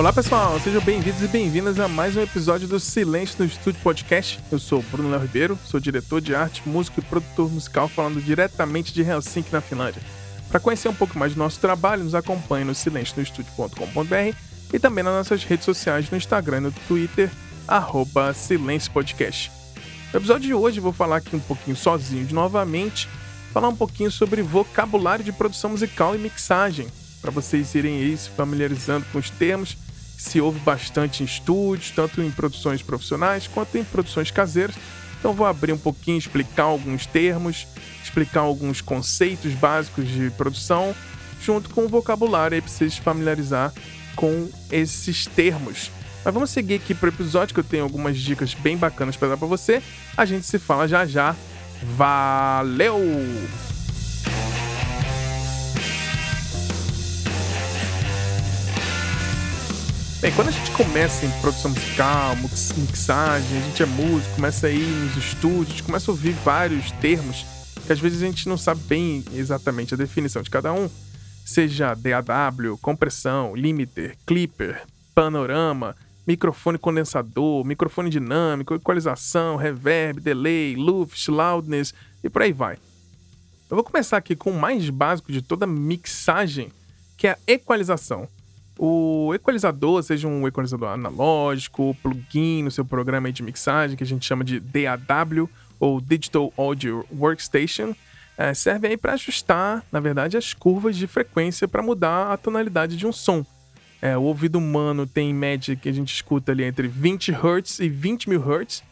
Olá pessoal, sejam bem-vindos e bem-vindas a mais um episódio do Silêncio no Estúdio Podcast. Eu sou Bruno Léo Ribeiro, sou diretor de arte, músico e produtor musical falando diretamente de Helsinki, na Finlândia. Para conhecer um pouco mais do nosso trabalho, nos acompanhe no silencionostudio.com.br e também nas nossas redes sociais no Instagram e no Twitter, arroba Silêncio Podcast. No episódio de hoje vou falar aqui um pouquinho sozinho de novamente, falar um pouquinho sobre vocabulário de produção musical e mixagem, para vocês irem aí se familiarizando com os termos se ouve bastante em estúdios, tanto em produções profissionais quanto em produções caseiras. Então vou abrir um pouquinho, explicar alguns termos, explicar alguns conceitos básicos de produção, junto com o vocabulário aí para vocês se familiarizar com esses termos. Mas vamos seguir aqui para o episódio que eu tenho algumas dicas bem bacanas para dar para você. A gente se fala já já. Valeu! Bem, quando a gente começa em produção musical, mixagem, a gente é músico, começa a ir nos estúdios, começa a ouvir vários termos que às vezes a gente não sabe bem exatamente a definição de cada um, seja DAW, compressão, limiter, clipper, panorama, microfone condensador, microfone dinâmico, equalização, reverb, delay, luft, loudness e por aí vai. Eu vou começar aqui com o mais básico de toda mixagem, que é a equalização o equalizador, seja um equalizador analógico, plugin no seu programa de mixagem, que a gente chama de DAW ou Digital Audio Workstation, é, serve aí para ajustar, na verdade, as curvas de frequência para mudar a tonalidade de um som. É, o ouvido humano tem em média que a gente escuta ali entre 20 Hz e 20 mil Hz.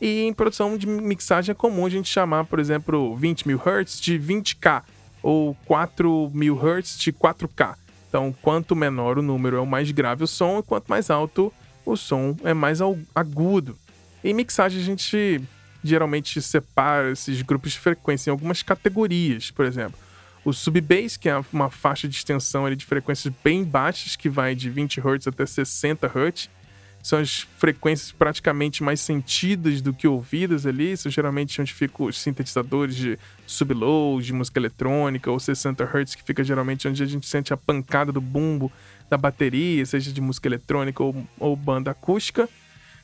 E em produção de mixagem é comum a gente chamar, por exemplo, 20 mil Hz de 20K ou 4 mil Hz de 4K. Então, quanto menor o número é o mais grave o som, e quanto mais alto o som é mais agudo. Em mixagem, a gente geralmente separa esses grupos de frequência em algumas categorias, por exemplo. O sub-bass, que é uma faixa de extensão ali, de frequências bem baixas, que vai de 20 Hz até 60 Hz são as frequências praticamente mais sentidas do que ouvidas ali. São geralmente onde ficam os sintetizadores de subload, de música eletrônica, ou 60 Hz, que fica geralmente onde a gente sente a pancada do bumbo da bateria, seja de música eletrônica ou, ou banda acústica.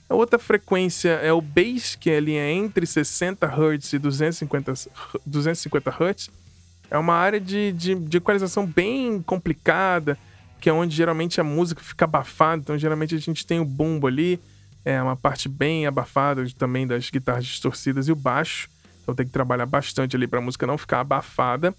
A outra frequência é o bass, que é ali entre 60 Hz e 250, 250 Hz. É uma área de, de, de equalização bem complicada que é onde geralmente a música fica abafada, então geralmente a gente tem o bumbo ali, é uma parte bem abafada também das guitarras distorcidas e o baixo, então tem que trabalhar bastante ali para a música não ficar abafada.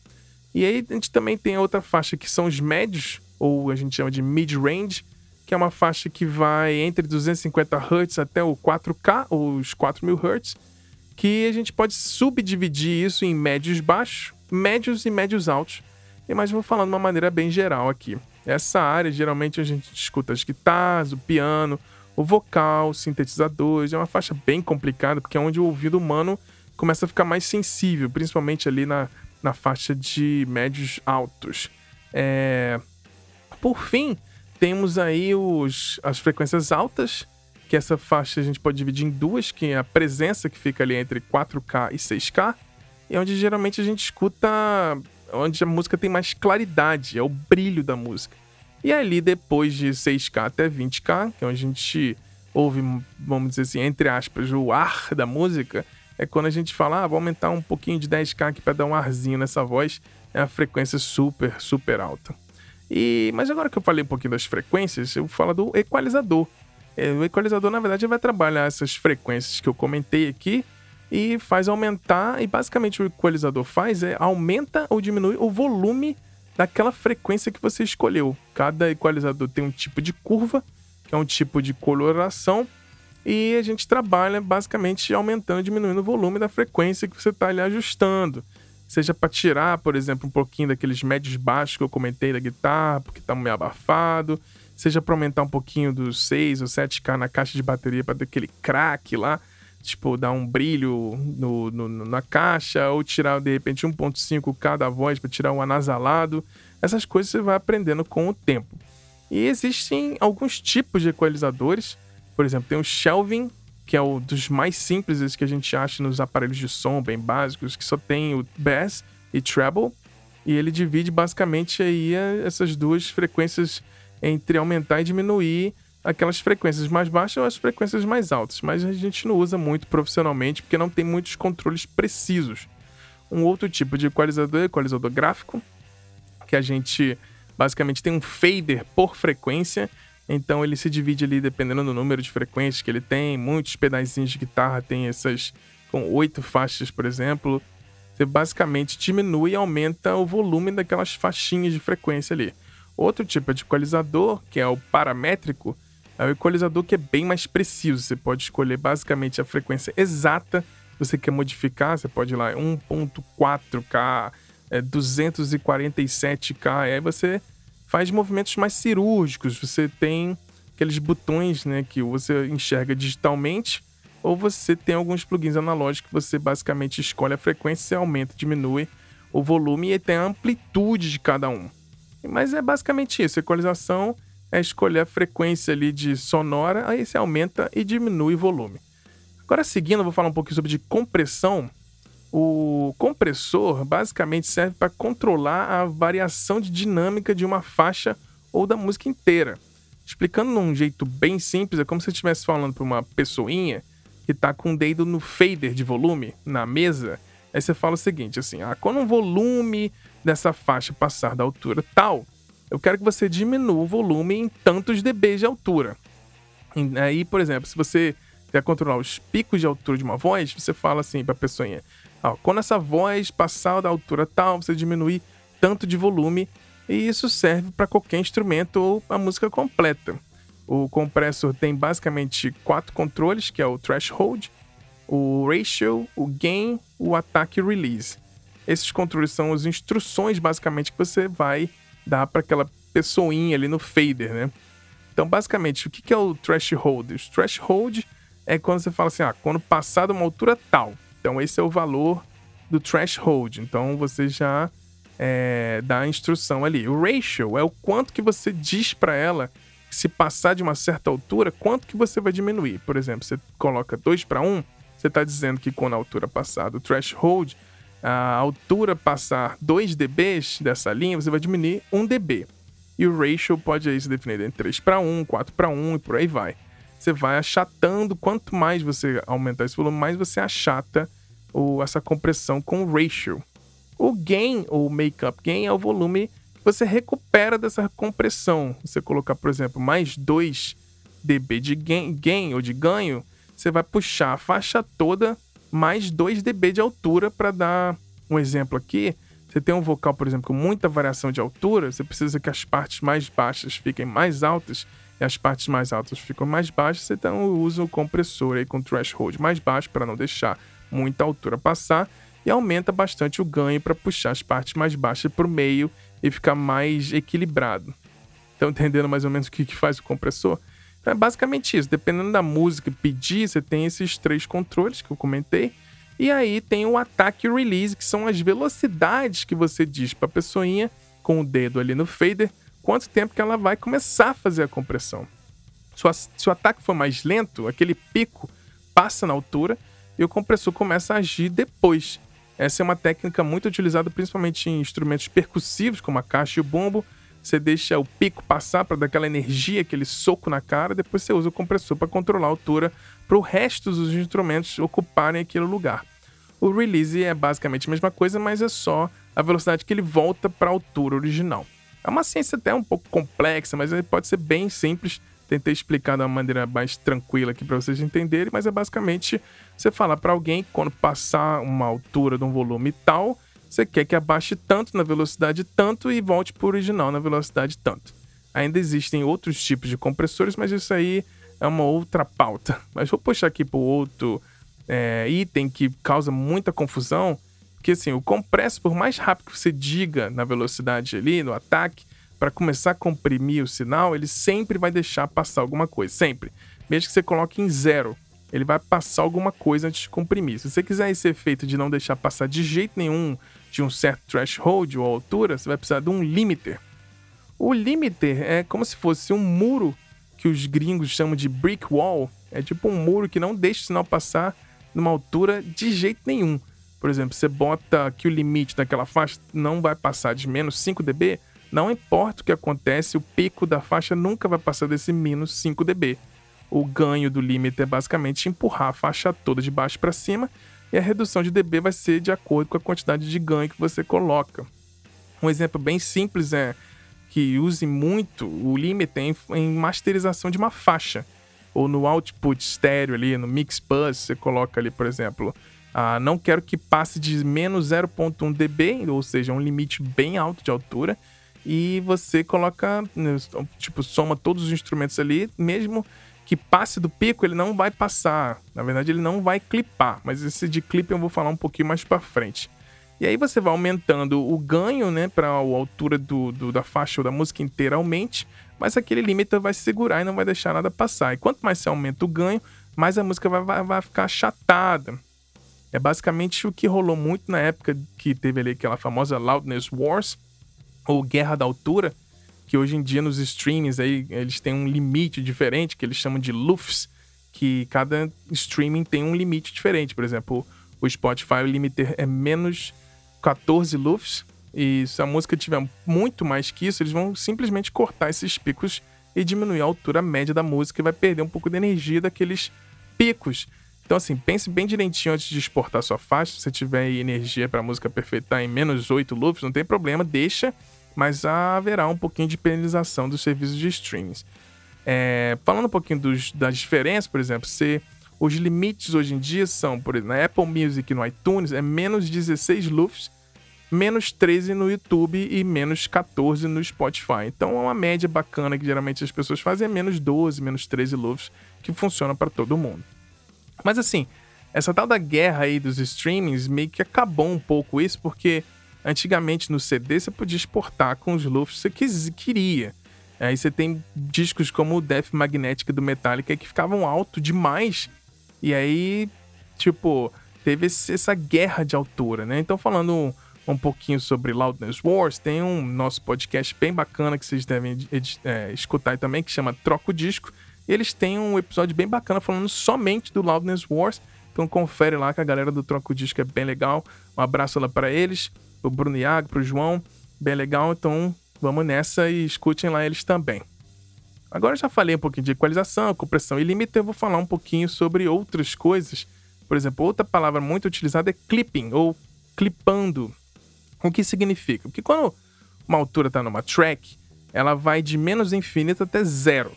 E aí a gente também tem outra faixa que são os médios, ou a gente chama de mid-range, que é uma faixa que vai entre 250 Hz até o 4K, ou os 4000 Hz, que a gente pode subdividir isso em médios baixos, médios e médios altos. Mas vou falando de uma maneira bem geral aqui. Essa área, geralmente, a gente escuta as guitarras, o piano, o vocal, sintetizadores. É uma faixa bem complicada, porque é onde o ouvido humano começa a ficar mais sensível, principalmente ali na, na faixa de médios altos. É... Por fim, temos aí os, as frequências altas, que essa faixa a gente pode dividir em duas, que é a presença que fica ali entre 4K e 6K, e onde geralmente a gente escuta onde a música tem mais claridade, é o brilho da música. E ali, depois de 6K até 20K, que é onde a gente ouve, vamos dizer assim, entre aspas, o ar da música, é quando a gente fala, ah, vou aumentar um pouquinho de 10K aqui para dar um arzinho nessa voz, é a frequência super, super alta. E, mas agora que eu falei um pouquinho das frequências, eu falo do equalizador. É, o equalizador, na verdade, vai trabalhar essas frequências que eu comentei aqui e faz aumentar. E basicamente o equalizador faz é aumenta ou diminui o volume daquela frequência que você escolheu. Cada equalizador tem um tipo de curva, que é um tipo de coloração, e a gente trabalha basicamente aumentando diminuindo o volume da frequência que você está ali ajustando. Seja para tirar, por exemplo, um pouquinho daqueles médios baixos que eu comentei da guitarra, porque está meio abafado, seja para aumentar um pouquinho dos 6 ou 7K na caixa de bateria para dar aquele crack lá tipo, dar um brilho no, no, na caixa, ou tirar de repente 1.5K da voz para tirar um anasalado. Essas coisas você vai aprendendo com o tempo. E existem alguns tipos de equalizadores. Por exemplo, tem o shelving, que é o dos mais simples que a gente acha nos aparelhos de som bem básicos, que só tem o bass e treble. E ele divide basicamente aí essas duas frequências entre aumentar e diminuir aquelas frequências mais baixas ou as frequências mais altas, mas a gente não usa muito profissionalmente porque não tem muitos controles precisos. Um outro tipo de equalizador é equalizador gráfico, que a gente basicamente tem um fader por frequência, então ele se divide ali dependendo do número de frequências que ele tem. Muitos pedazinhos de guitarra têm essas com oito faixas, por exemplo. Você basicamente diminui e aumenta o volume daquelas faixinhas de frequência ali. Outro tipo de equalizador, que é o paramétrico, é o equalizador que é bem mais preciso. Você pode escolher basicamente a frequência exata que você quer modificar. Você pode ir lá 1.4K, é, 247K. Aí você faz movimentos mais cirúrgicos. Você tem aqueles botões né, que você enxerga digitalmente ou você tem alguns plugins analógicos que você basicamente escolhe a frequência, aumenta, diminui o volume e tem a amplitude de cada um. Mas é basicamente isso. Equalização é escolher a frequência ali de sonora, aí você aumenta e diminui o volume. Agora, seguindo, eu vou falar um pouquinho sobre de compressão. O compressor basicamente serve para controlar a variação de dinâmica de uma faixa ou da música inteira. Explicando de um jeito bem simples, é como se você estivesse falando para uma pessoinha que está com o dedo no fader de volume na mesa. Aí você fala o seguinte, assim, ah, quando o volume dessa faixa passar da altura tal, eu quero que você diminua o volume em tantos dB de altura. Aí, por exemplo, se você quer controlar os picos de altura de uma voz, você fala assim para a pessoa: ó, quando essa voz passar da altura tal, você diminui tanto de volume, e isso serve para qualquer instrumento ou a música completa. O compressor tem basicamente quatro controles, que é o threshold, o ratio, o gain, o attack e release. Esses controles são as instruções basicamente que você vai dar para aquela pessoinha ali no fader, né? Então, basicamente, o que é o threshold? O threshold é quando você fala assim, ah, quando passar de uma altura tal. Então, esse é o valor do threshold. Então, você já é, dá a instrução ali. O ratio é o quanto que você diz para ela se passar de uma certa altura, quanto que você vai diminuir. Por exemplo, você coloca 2 para 1, você está dizendo que quando a altura passar do threshold, a altura passar 2 dB dessa linha, você vai diminuir 1 dB. E o ratio pode aí se definir em 3 para 1, 4 para 1 e por aí vai. Você vai achatando, quanto mais você aumentar esse volume, mais você achata o, essa compressão com o ratio. O gain, ou makeup gain, é o volume que você recupera dessa compressão. Você colocar, por exemplo, mais 2 dB de gain, gain ou de ganho, você vai puxar a faixa toda mais 2 dB de altura para dar um exemplo aqui. Você tem um vocal, por exemplo, com muita variação de altura, você precisa que as partes mais baixas fiquem mais altas e as partes mais altas ficam mais baixas, então usa o compressor aí com threshold mais baixo para não deixar muita altura passar e aumenta bastante o ganho para puxar as partes mais baixas para o meio e ficar mais equilibrado. Estão entendendo mais ou menos o que, que faz o compressor? Então é basicamente isso. Dependendo da música pedir, você tem esses três controles que eu comentei. E aí tem o ataque e release, que são as velocidades que você diz para a pessoinha com o dedo ali no fader, quanto tempo que ela vai começar a fazer a compressão. Se o ataque for mais lento, aquele pico passa na altura e o compressor começa a agir depois. Essa é uma técnica muito utilizada principalmente em instrumentos percussivos, como a caixa e o bombo, você deixa o pico passar para dar aquela energia, aquele soco na cara, depois você usa o compressor para controlar a altura para o resto dos instrumentos ocuparem aquele lugar. O release é basicamente a mesma coisa, mas é só a velocidade que ele volta para a altura original. É uma ciência até um pouco complexa, mas pode ser bem simples. Tentei explicar de uma maneira mais tranquila aqui para vocês entenderem, mas é basicamente você falar para alguém quando passar uma altura de um volume tal, você quer que abaixe tanto na velocidade tanto e volte para o original na velocidade tanto. Ainda existem outros tipos de compressores, mas isso aí é uma outra pauta. Mas vou puxar aqui para outro é, item que causa muita confusão, que assim, o compressor, por mais rápido que você diga na velocidade ali, no ataque, para começar a comprimir o sinal, ele sempre vai deixar passar alguma coisa, sempre. Mesmo que você coloque em zero, ele vai passar alguma coisa antes de comprimir. Se você quiser esse efeito de não deixar passar de jeito nenhum de um certo threshold ou altura, você vai precisar de um limiter. O limiter é como se fosse um muro que os gringos chamam de brick wall. É tipo um muro que não deixa o sinal passar numa altura de jeito nenhum. Por exemplo, você bota que o limite daquela faixa não vai passar de menos 5 dB, Não importa o que acontece, o pico da faixa nunca vai passar desse menos 5 dB. O ganho do limiter é basicamente empurrar a faixa toda de baixo para cima e a redução de dB vai ser de acordo com a quantidade de ganho que você coloca. Um exemplo bem simples é que use muito o limiter em, em masterização de uma faixa ou no output estéreo ali, no mix bus, você coloca ali, por exemplo, ah, não quero que passe de menos 0.1 dB, ou seja, um limite bem alto de altura, e você coloca, né, tipo, soma todos os instrumentos ali, mesmo que passe do pico, ele não vai passar. Na verdade, ele não vai clipar, mas esse de clipe eu vou falar um pouquinho mais para frente. E aí você vai aumentando o ganho, né, para a altura do, do, da faixa ou da música inteira aumente, mas aquele limiter vai segurar e não vai deixar nada passar. E quanto mais você aumenta o ganho, mais a música vai, vai, vai ficar achatada. É basicamente o que rolou muito na época que teve ali aquela famosa Loudness Wars, ou Guerra da Altura, que hoje em dia nos streamings aí eles têm um limite diferente, que eles chamam de LUFS, que cada streaming tem um limite diferente. Por exemplo, o Spotify, o limiter é menos 14 LUFS, e se a música tiver muito mais que isso, eles vão simplesmente cortar esses picos e diminuir a altura média da música e vai perder um pouco de energia daqueles picos. Então, assim, pense bem direitinho antes de exportar sua faixa. Se você tiver energia para a música perfeitar em menos 8 loops, não tem problema, deixa, mas haverá um pouquinho de penalização dos serviços de streams. É, falando um pouquinho dos, das diferenças, por exemplo, se os limites hoje em dia são, por exemplo, na Apple Music e no iTunes, é menos 16 loops menos 13 no YouTube e menos 14 no Spotify. Então é uma média bacana que geralmente as pessoas fazem é menos 12, menos 13 loops, que funciona para todo mundo. Mas assim, essa tal da guerra aí dos streamings meio que acabou um pouco isso, porque antigamente no CD você podia exportar com os loops que você queria. Aí você tem discos como o Death Magnetic do Metallica que ficavam alto demais. E aí, tipo, teve essa guerra de altura, né? Então falando um pouquinho sobre Loudness Wars, tem um nosso podcast bem bacana que vocês devem é, escutar também, que chama Troca o Disco. Eles têm um episódio bem bacana falando somente do Loudness Wars. Então confere lá que a galera do Troca o Disco é bem legal. Um abraço lá para eles, pro Bruno Iago, pro João. Bem legal, então vamos nessa e escutem lá eles também. Agora já falei um pouquinho de equalização, compressão e limite, eu vou falar um pouquinho sobre outras coisas. Por exemplo, outra palavra muito utilizada é clipping ou clipando. O que significa? Porque quando uma altura está numa track, ela vai de menos infinito até zero.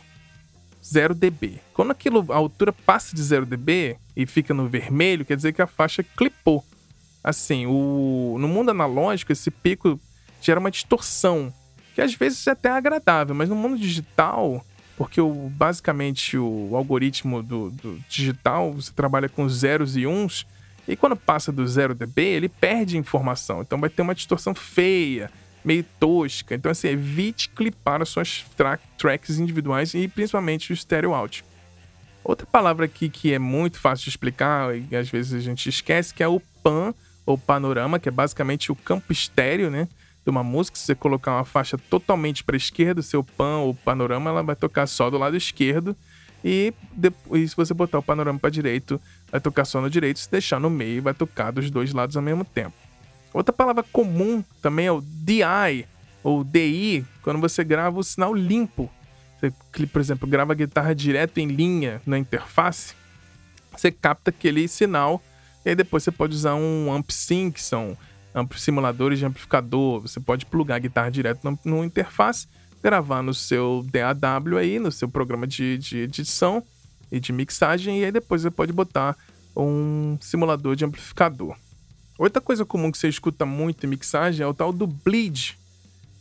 0 dB. Quando aquilo, a altura passa de 0 dB e fica no vermelho, quer dizer que a faixa clipou. Assim, o, no mundo analógico, esse pico gera uma distorção, que às vezes é até agradável, mas no mundo digital, porque o, basicamente o algoritmo do, do digital, você trabalha com zeros e uns, e quando passa do 0 dB, ele perde informação. Então vai ter uma distorção feia, meio tosca. Então, assim, evite clipar as suas tra tracks individuais e principalmente o stereo out. Outra palavra aqui que é muito fácil de explicar e às vezes a gente esquece, que é o pan ou panorama, que é basicamente o campo estéreo, né? De uma música, se você colocar uma faixa totalmente para a esquerda, seu pan ou panorama, ela vai tocar só do lado esquerdo e, depois, se você botar o panorama para direito, vai tocar só no direito. Se deixar no meio, vai tocar dos dois lados ao mesmo tempo. Outra palavra comum também é o DI ou DI, quando você grava o sinal limpo. Você, por exemplo, grava a guitarra direto em linha na interface, você capta aquele sinal e aí depois você pode usar um amp sync, que são simuladores de amplificador. Você pode plugar a guitarra direto no, no interface gravar no seu DAW aí, no seu programa de, de edição e de mixagem, e aí depois você pode botar um simulador de amplificador. Outra coisa comum que você escuta muito em mixagem é o tal do bleed.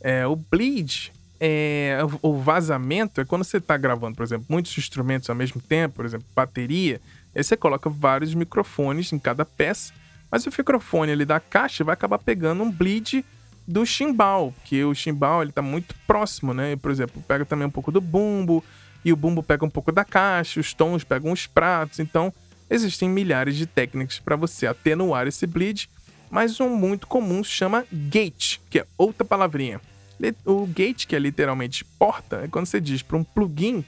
É, o bleed é o vazamento é quando você está gravando, por exemplo, muitos instrumentos ao mesmo tempo, por exemplo, bateria, aí você coloca vários microfones em cada peça, mas o microfone ali da caixa vai acabar pegando um bleed do chimbal, que o chimbal ele tá muito próximo, né? Por exemplo, pega também um pouco do bumbo, e o bumbo pega um pouco da caixa, os tons pegam os pratos, então existem milhares de técnicas para você atenuar esse bleed, mas um muito comum se chama gate, que é outra palavrinha. O gate, que é literalmente porta, é quando você diz para um plugin,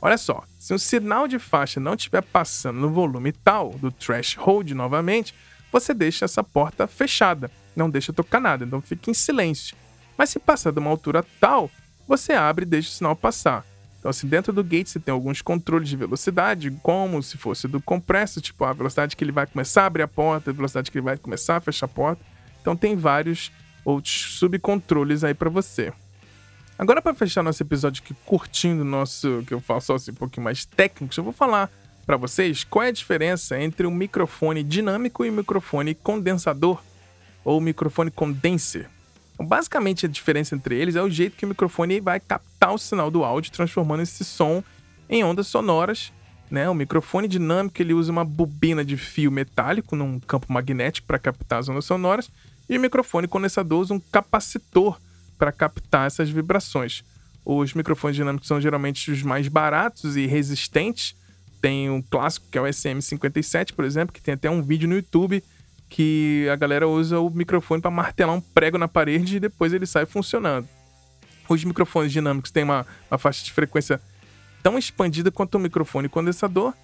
olha só, se o sinal de faixa não estiver passando no volume tal do threshold novamente, você deixa essa porta fechada não deixa tocar nada, então fica em silêncio. Mas se passar de uma altura tal, você abre e deixa o sinal passar. Então, assim, dentro do gate você tem alguns controles de velocidade, como se fosse do compressor, tipo a velocidade que ele vai começar a abrir a porta, a velocidade que ele vai começar a fechar a porta. Então, tem vários outros subcontroles aí para você. Agora, para fechar nosso episódio aqui, curtindo nosso, que eu faço assim, um pouquinho mais técnico, eu vou falar para vocês qual é a diferença entre um microfone dinâmico e um microfone condensador ou microfone condenser. Então, basicamente, a diferença entre eles é o jeito que o microfone vai captar o sinal do áudio, transformando esse som em ondas sonoras. Né? O microfone dinâmico ele usa uma bobina de fio metálico num campo magnético para captar as ondas sonoras, e o microfone condensador usa um capacitor para captar essas vibrações. Os microfones dinâmicos são geralmente os mais baratos e resistentes. Tem um clássico que é o SM57, por exemplo, que tem até um vídeo no YouTube que a galera usa o microfone para martelar um prego na parede e depois ele sai funcionando. Os microfones dinâmicos têm uma, uma faixa de frequência tão expandida quanto o microfone condensador,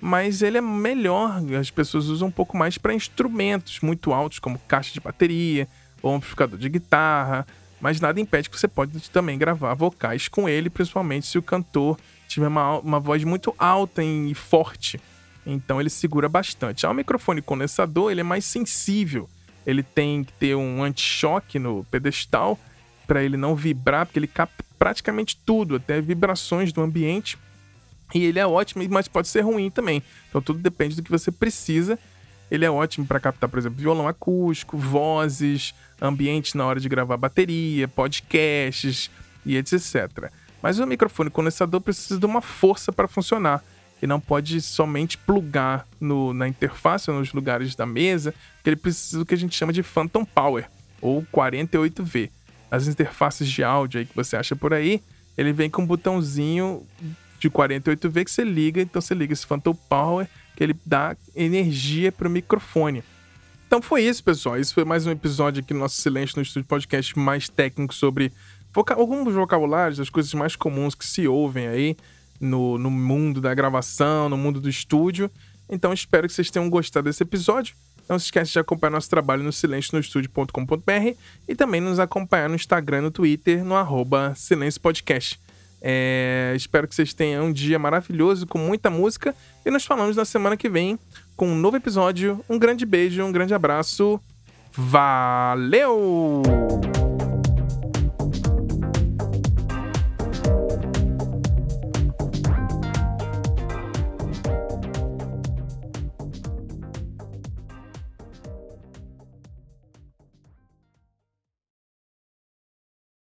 mas ele é melhor, as pessoas usam um pouco mais para instrumentos muito altos, como caixa de bateria ou amplificador de guitarra, mas nada impede que você pode também gravar vocais com ele, principalmente se o cantor tiver uma, uma voz muito alta e forte. Então ele segura bastante. Já o microfone condensador, ele é mais sensível. Ele tem que ter um anti-choque no pedestal para ele não vibrar, porque ele capta praticamente tudo, até vibrações do ambiente. E ele é ótimo, mas pode ser ruim também. Então tudo depende do que você precisa. Ele é ótimo para captar, por exemplo, violão acústico, vozes, ambiente na hora de gravar bateria, podcasts e etc. Mas o microfone condensador precisa de uma força para funcionar e não pode somente plugar no, na interface ou nos lugares da mesa, porque ele precisa do que a gente chama de Phantom Power, ou 48V. As interfaces de áudio aí que você acha por aí, ele vem com um botãozinho de 48V que você liga, então você liga esse Phantom Power, que ele dá energia para o microfone. Então foi isso, pessoal. Isso foi mais um episódio aqui no nosso Silêncio no Estúdio Podcast mais técnico sobre voca alguns vocabulários, as coisas mais comuns que se ouvem aí no, no mundo da gravação, no mundo do estúdio. Então espero que vocês tenham gostado desse episódio. Não se esqueça de acompanhar nosso trabalho no silencionostudio.com.br e também nos acompanhar no Instagram no Twitter, no arroba Silêncio Podcast. É, espero que vocês tenham um dia maravilhoso com muita música e nós falamos na semana que vem com um novo episódio. Um grande beijo, um grande abraço. Valeu!